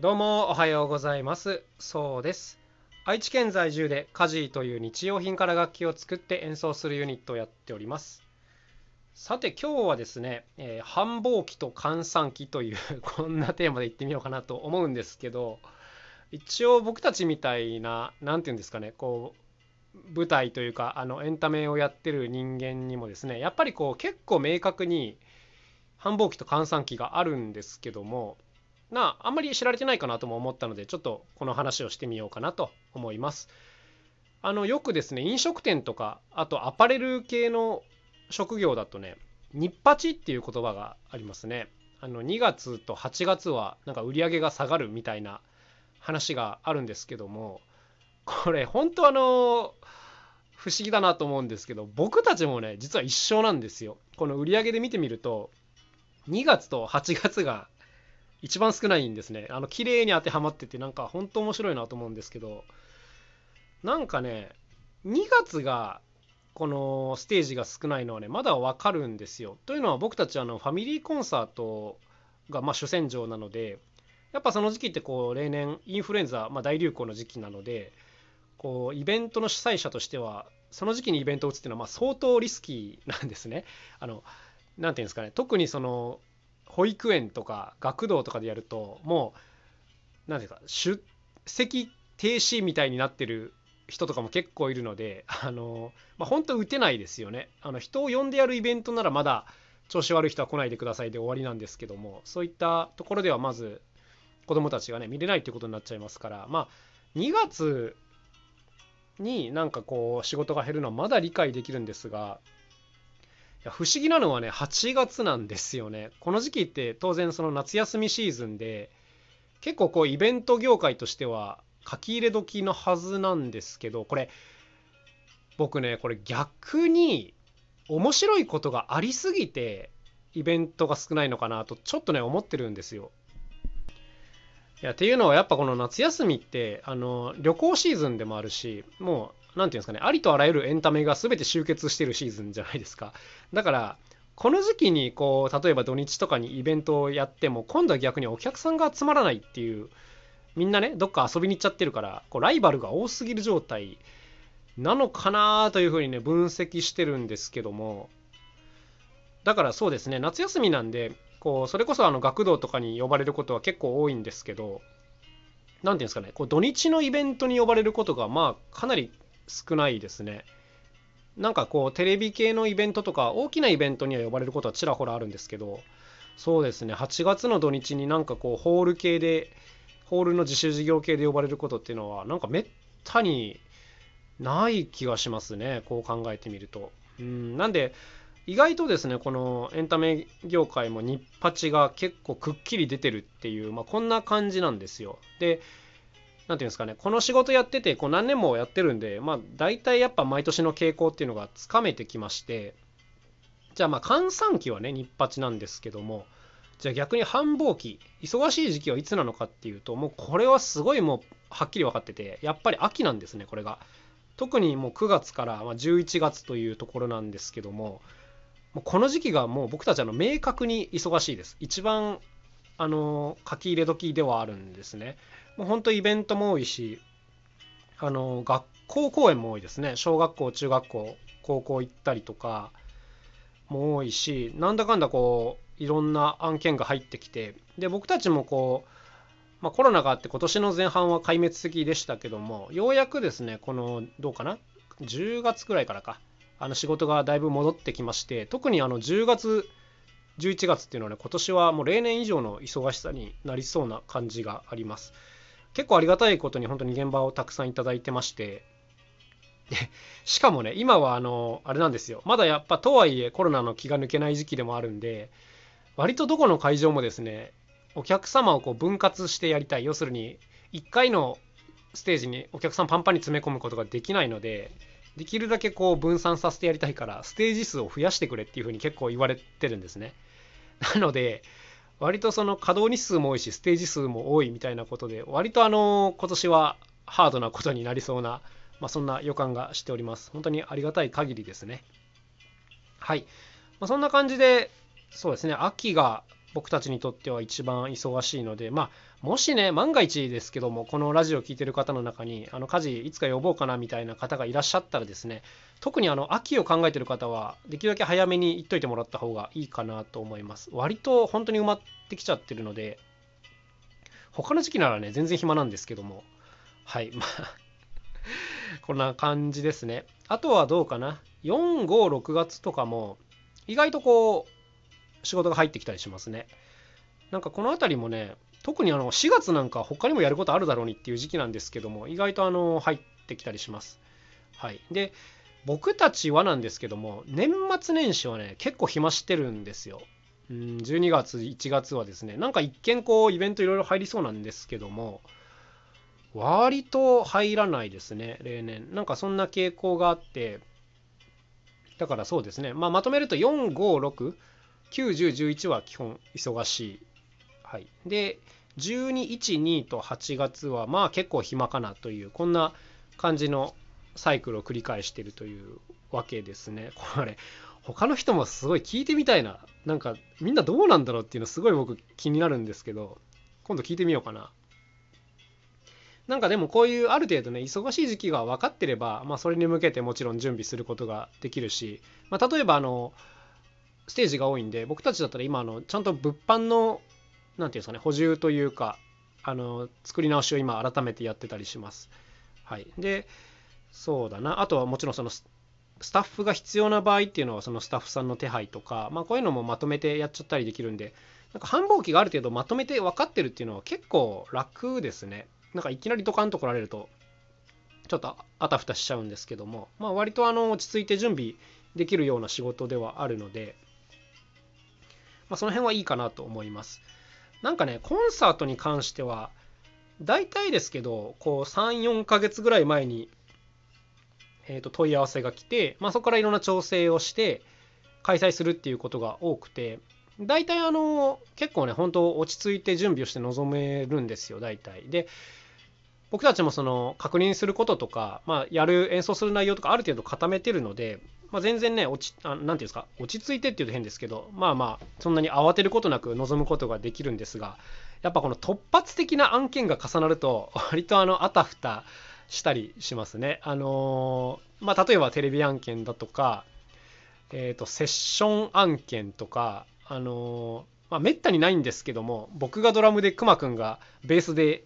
どうもおはようございます。そうです。愛知県在住でカジーという日用品から楽器を作って演奏するユニットをやっております。さて今日はですね、えー、繁忙期と閑散期というこんなテーマでいってみようかなと思うんですけど一応僕たちみたいな何て言うんですかねこう舞台というかあのエンタメをやってる人間にもですねやっぱりこう結構明確に繁忙期と閑散期があるんですけどもなあんまり知られてないかなとも思ったのでちょっとこの話をしてみようかなと思います。あのよくですね飲食店とかあとアパレル系の職業だとね日八っていう言葉がありますね。あの2月と8月はなんか売り上げが下がるみたいな話があるんですけどもこれ本当あの不思議だなと思うんですけど僕たちもね実は一緒なんですよ。この売り上げで見てみると2月と8月が一番少ないんですね。あの綺麗に当てはまっててなんか本当面白いなと思うんですけどなんかね2月がこのステージが少ないのはねまだわかるんですよ。というのは僕たちあのファミリーコンサートがま主戦場なのでやっぱその時期ってこう例年インフルエンザ、ま、大流行の時期なのでこうイベントの主催者としてはその時期にイベントを打つっていうのはま相当リスキーなんですね。あのなていうんですかね特にその保育園とか学童とかでやるともう何ていうか出席停止みたいになってる人とかも結構いるので あの、まあ、本当打てないですよね。あの人を呼んでやるイベントならまだ調子悪い人は来ないでくださいで終わりなんですけどもそういったところではまず子どもたちがね見れないっていうことになっちゃいますからまあ2月になんかこう仕事が減るのはまだ理解できるんですがや不思議なのはね8月なんですよねこの時期って当然その夏休みシーズンで結構こうイベント業界としては書き入れ時のはずなんですけどこれ僕ねこれ逆に面白いことがありすぎてイベントが少ないのかなとちょっとね思ってるんですよ。いやっていうのはやっぱこの夏休みってあの旅行シーズンでもあるしもう何て言うんですかねありとあらゆるエンタメが全て集結してるシーズンじゃないですか。だからこの時期にこう例えば土日とかにイベントをやっても今度は逆にお客さんが集まらないっていうみんなねどっか遊びに行っちゃってるからこうライバルが多すぎる状態なのかなというふうにね分析してるんですけども。だからそうですね夏休みなんでこうそれこそあの学童とかに呼ばれることは結構多いんですけど何ていうんですかねこう土日のイベントに呼ばれることがまあかなり少ないですね。なんかこうテレビ系のイベントとか大きなイベントには呼ばれることはちらほらあるんですけどそうですね8月の土日になんかこうホール系でホールの自主事業系で呼ばれることっていうのはなんかめったにない気がしますねこう考えてみると。うんなんで意外とですねこのエンタメ業界も日八が結構くっきり出てるっていう、まあ、こんな感じなんですよ。で何ていうんですかねこの仕事やっててこう何年もやってるんでまあ大体やっぱ毎年の傾向っていうのがつかめてきましてじゃあまあ閑散期はね日八なんですけどもじゃあ逆に繁忙期忙しい時期はいつなのかっていうともうこれはすごいもうはっきり分かっててやっぱり秋なんですねこれが。特にもう9月から11月というところなんですけどもこの時期がもう僕たちあの明確に忙しいです。一番あの書き入れ時ではあるんですね。もう本当イベントも多いしあの学校公演も多いですね。小学校中学校高校行ったりとかも多いしなんだかんだこういろんな案件が入ってきてで僕たちもこう、まあ、コロナがあって今年の前半は壊滅的でしたけどもようやくですねこのどうかな？10月くらいからか。あの仕事がだいぶ戻ってきまして特にあの10月11月っていうのはね今年はもう例年以上の忙しさになりそうな感じがあります。結構ありがたいことに本当に現場をたくさんいただいてまして。でしかもね今はあのあれなんですよ。まだやっぱとはいえコロナの気が抜けない時期でもあるんで割とどこの会場もですねお客様をこう分割してやりたい。要するに1回のステージにお客さんパンパンに詰め込むことができないのでできるだけこう分散させてやりたいからステージ数を増やしてくれっていうふうに結構言われてるんですね。なので割とその稼働日数も多いしステージ数も多いみたいなことで割とあの今年はハードなことになりそうな、まあ、そんな予感がしております。本当にありがたい限りですね。はい、まあ、そんな感じでそうですね。秋が僕たちにとっては一番忙しいので、まあ、もしね、万が一ですけども、このラジオを聴いてる方の中に、あの家事いつか呼ぼうかなみたいな方がいらっしゃったらですね、特にあの秋を考えてる方は、できるだけ早めに言っといてもらった方がいいかなと思います。割と本当に埋まってきちゃってるので、他の時期ならね、全然暇なんですけども、はい、まあ こんな感じですね。あとはどうかな。4、5、6月とかも、意外とこう、仕事が入ってきたりしますね。なんかこの辺りもね、特にあの4月なんか他にもやることあるだろうにっていう時期なんですけども、意外とあの入ってきたりします。はい。で、僕たちはなんですけども、年末年始はね、結構暇してるんですよ。うん、12月、1月はですね、なんか一見こうイベントいろいろ入りそうなんですけども、割と入らないですね、例年。なんかそんな傾向があって、だからそうですね、まあ、まとめると4、5、6、9、10、11は基本忙しい。はい。で、12、1、2と8月はまあ結構暇かなという、こんな感じのサイクルを繰り返してるというわけですね。これ、他の人もすごい聞いてみたいな。なんかみんなどうなんだろうっていうのすごい僕気になるんですけど、今度聞いてみようかな。なんかでもこういうある程度ね忙しい時期が分かってれば、まあ、それに向けてもちろん準備することができるし、まあ、例えばあのステージが多いんで僕たちだったら今あのちゃんと物販の何て言うんですかね補充というかあの作り直しを今改めてやってたりします。はい、でそうだなあとはもちろんそのスタッフが必要な場合っていうのはそのスタッフさんの手配とか、まあ、こういうのもまとめてやっちゃったりできるんでなんか繁忙期がある程度まとめて分かってるっていうのは結構楽ですね。なんかいきなりドカンと来られるとちょっとあたふたしちゃうんですけども、まあ、割とあの落ち着いて準備できるような仕事ではあるので、まあ、その辺はいいかなと思います。なんかね、コンサートに関しては、大体ですけど、こう3、4ヶ月ぐらい前に、えー、と問い合わせが来て、まあ、そこからいろんな調整をして開催するっていうことが多くて、大体あの結構ね、本当落ち着いて準備をして臨めるんですよ、大体。で、僕たちもその確認することとか、まあ、やる演奏する内容とかある程度固めてるので、まあ、全然ね落ちあなんていうんですか落ち着いてっていうと変ですけどまあまあそんなに慌てることなく臨むことができるんですがやっぱこの突発的な案件が重なると割とあのあたふたしたりしますね。あのー、まあ、例えばテレビ案件だとか、えー、とセッション案件とか、あのー、まあ、めったにないんですけども僕がドラムでくまくんがベースで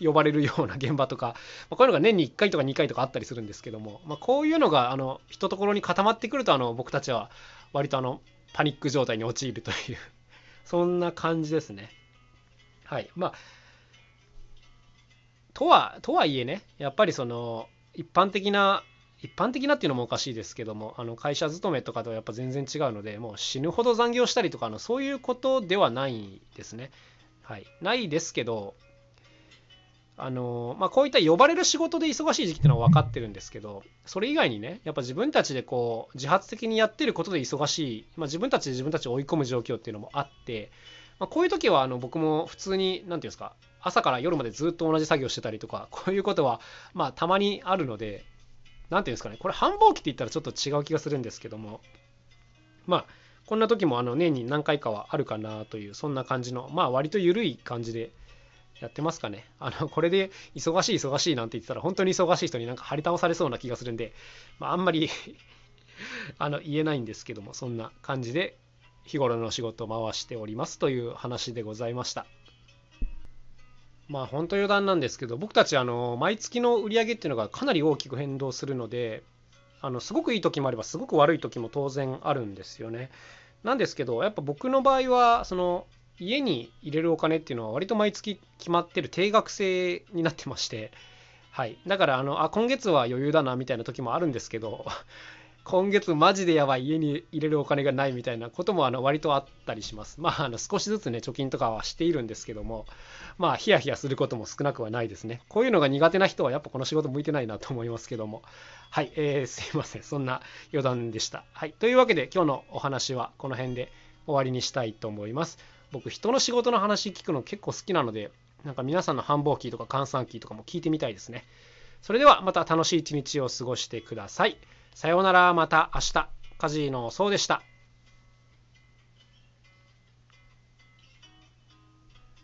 呼ばれるような現場とか、まあ、こういうのが年に1回とか2回とかあったりするんですけども、まあ、こういうのがあの一ところに固まってくるとあの僕たちは割とあのパニック状態に陥るという そんな感じですね。はいまあとはとはいえねやっぱりその一般的な一般的なっていうのもおかしいですけどもあの会社勤めとかとはやっぱ全然違うのでもう死ぬほど残業したりとかあのそういうことではないですね。はい、ないですけどあのまあ、こういった呼ばれる仕事で忙しい時期っていうのは分かってるんですけどそれ以外にねやっぱ自分たちでこう自発的にやってることで忙しい、まあ、自分たちで自分たちを追い込む状況っていうのもあって、まあ、こういう時はあの僕も普通に何て言うんですか朝から夜までずっと同じ作業してたりとかこういうことはまあたまにあるので何て言うんですかねこれ繁忙期って言ったらちょっと違う気がするんですけどもまあこんな時もあの年に何回かはあるかなというそんな感じのまあ割と緩い感じでやってますかね。あの、これで忙しい忙しいなんて言ってたら本当に忙しい人になんか張り倒されそうな気がするんで、まあ、あんまり あの、言えないんですけども、そんな感じで日頃の仕事を回しておりますという話でございました。まあ本当余談なんですけど、僕たちあの、毎月の売り上げっていうのがかなり大きく変動するので、あの、すごくいい時もあれば、すごく悪い時も当然あるんですよね。なんですけど、やっぱ僕の場合は、その、家に入れるお金っていうのは割と毎月決まってる定額制になってまして、はい。だから、あの、あ、今月は余裕だなみたいな時もあるんですけど、今月マジでやばい家に入れるお金がないみたいなこともあの割とあったりします。まあ、あの少しずつね、貯金とかはしているんですけども、まあ、ヒヤヒヤすることも少なくはないですね。こういうのが苦手な人はやっぱこの仕事向いてないなと思いますけども。はい、えー、すいません。そんな余談でした。はい。というわけで今日のお話はこの辺で終わりにしたいと思います。僕人の仕事の話聞くの結構好きなのでなんか皆さんの繁忙期とか閑散期とかも聞いてみたいですね。それではまた楽しい一日を過ごしてください。さようなら。また明日。カジーノそうでした。